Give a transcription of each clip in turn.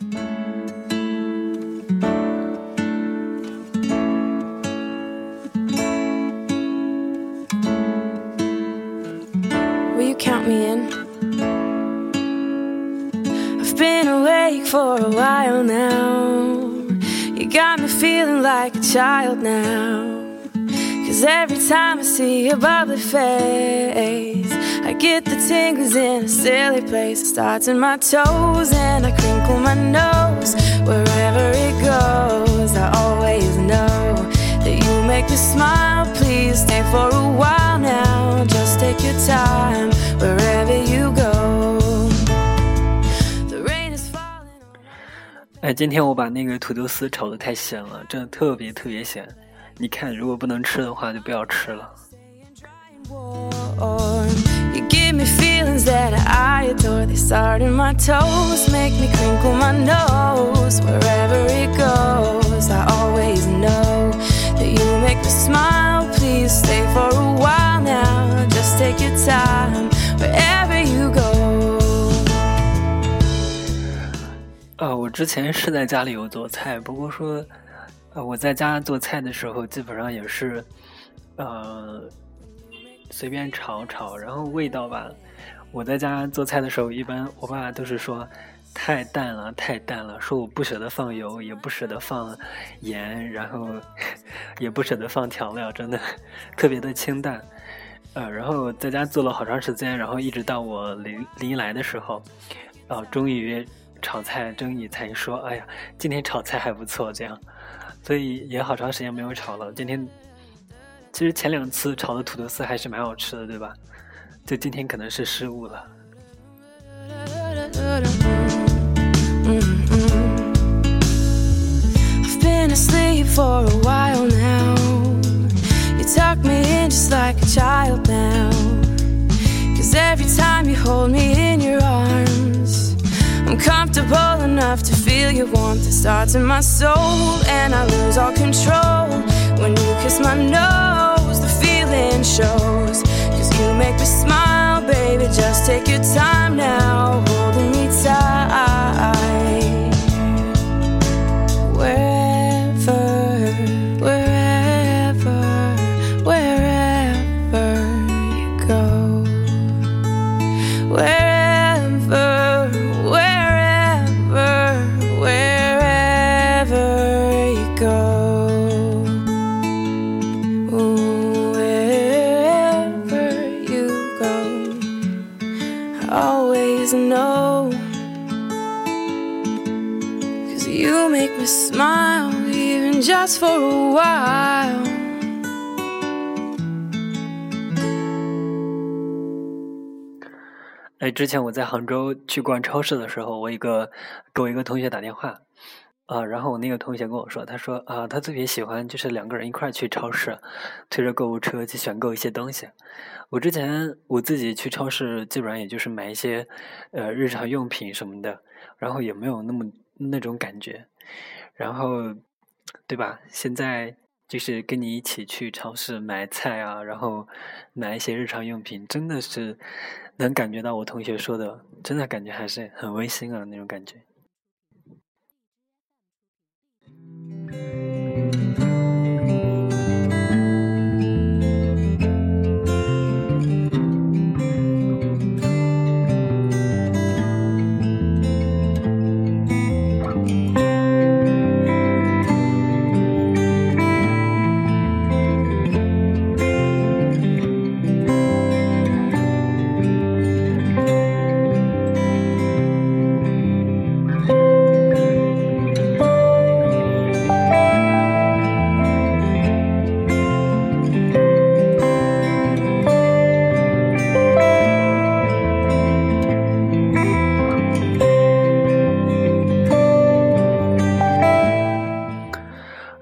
Will you count me in? I've been awake for a while now. You got me feeling like a child now. Cause every time I see your bubbly face, I get the tingles in a silly place. It starts in my toes and I crinkle my nose. Wherever it goes, I always know that you make me smile. Please stay for a while now. Just take your time wherever you go. The rain is falling. 哎，今天我把那个土豆丝炒的太咸了，真的特别特别咸。你看，如果不能吃的话，就不要吃了。 Feelings that I adore. They start in my toes, make me crinkle my nose. Wherever it goes, I always know that you make me smile. Please stay for a while now. Just take your time wherever you go. 呃，我之前是在家里有做菜，不过说，呃，我在家做菜的时候，基本上也是，呃，随便炒炒，然后味道吧，我在家做菜的时候，一般我爸都是说太淡了，太淡了，说我不舍得放油，也不舍得放盐，然后 也不舍得放调料，真的特别的清淡。呃，然后在家做了好长时间，然后一直到我临临来的时候，呃，终于炒菜终于才说，哎呀，今天炒菜还不错，这样，所以也好长时间没有炒了。今天其实前两次炒的土豆丝还是蛮好吃的，对吧？就今天可能是失误了。I've been asleep for a while now. You tuck me in just like a child now. Cause every time you hold me in your arms, I'm comfortable enough to feel your warmth. It starts in my soul, and I lose all control. When you kiss my nose, the feeling shows. Make me smile, baby. Just take your time now, holding me tight. Is a no. Cause you make me smile, even just for a while. 哎，之前我在杭州去逛超市的时候，我一个给我一个同学打电话，啊，然后我那个同学跟我说，他说啊，他特别喜欢就是两个人一块去超市，推着购物车去选购一些东西。我之前我自己去超市，基本上也就是买一些呃日常用品什么的，然后也没有那么那种感觉，然后对吧？现在就是跟你一起去超市买菜啊，然后买一些日常用品，真的是能感觉到我同学说的，真的感觉还是很温馨啊那种感觉。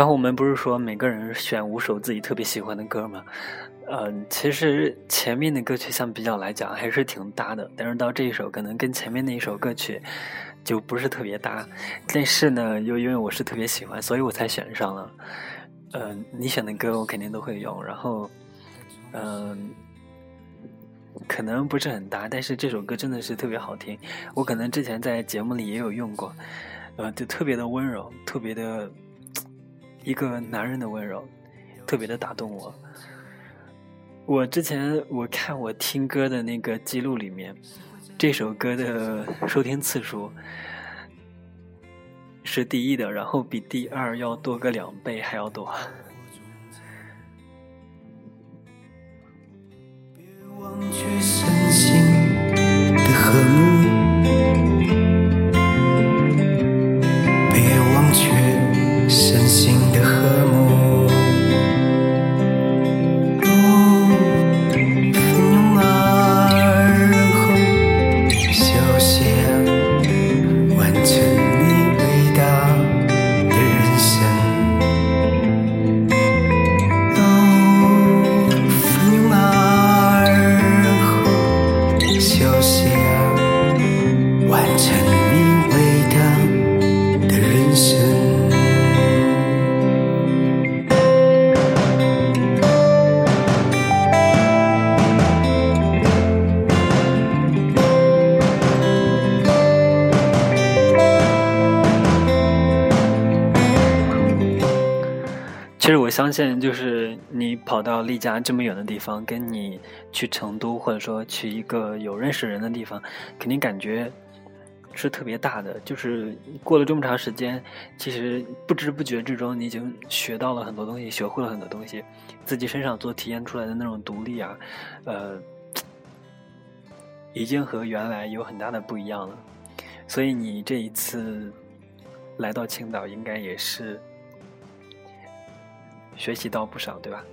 然后我们不是说每个人选五首自己特别喜欢的歌吗？嗯、其实前面的歌曲相比较来讲还是挺搭的，但是到这一首可能跟前面那一首歌曲就不是特别搭。但是呢，又因为我是特别喜欢，所以我才选上了。嗯、你选的歌我肯定都会用，然后，嗯、可能不是很搭，但是这首歌真的是特别好听。我可能之前在节目里也有用过。呃，就特别的温柔，特别的一个男人的温柔，特别的打动我。我之前我看我听歌的那个记录里面，这首歌的收听次数是第一的，然后比第二要多个两倍还要多。其实我相信，就是你跑到丽家这么远的地方，跟你去成都，或者说去一个有认识人的地方，肯定感觉是特别大的。就是过了这么长时间，其实不知不觉之中，你已经学到了很多东西，学会了很多东西，自己身上所体验出来的那种独立啊，呃，已经和原来有很大的不一样了。所以你这一次来到青岛，应该也是。学习到不少，对吧？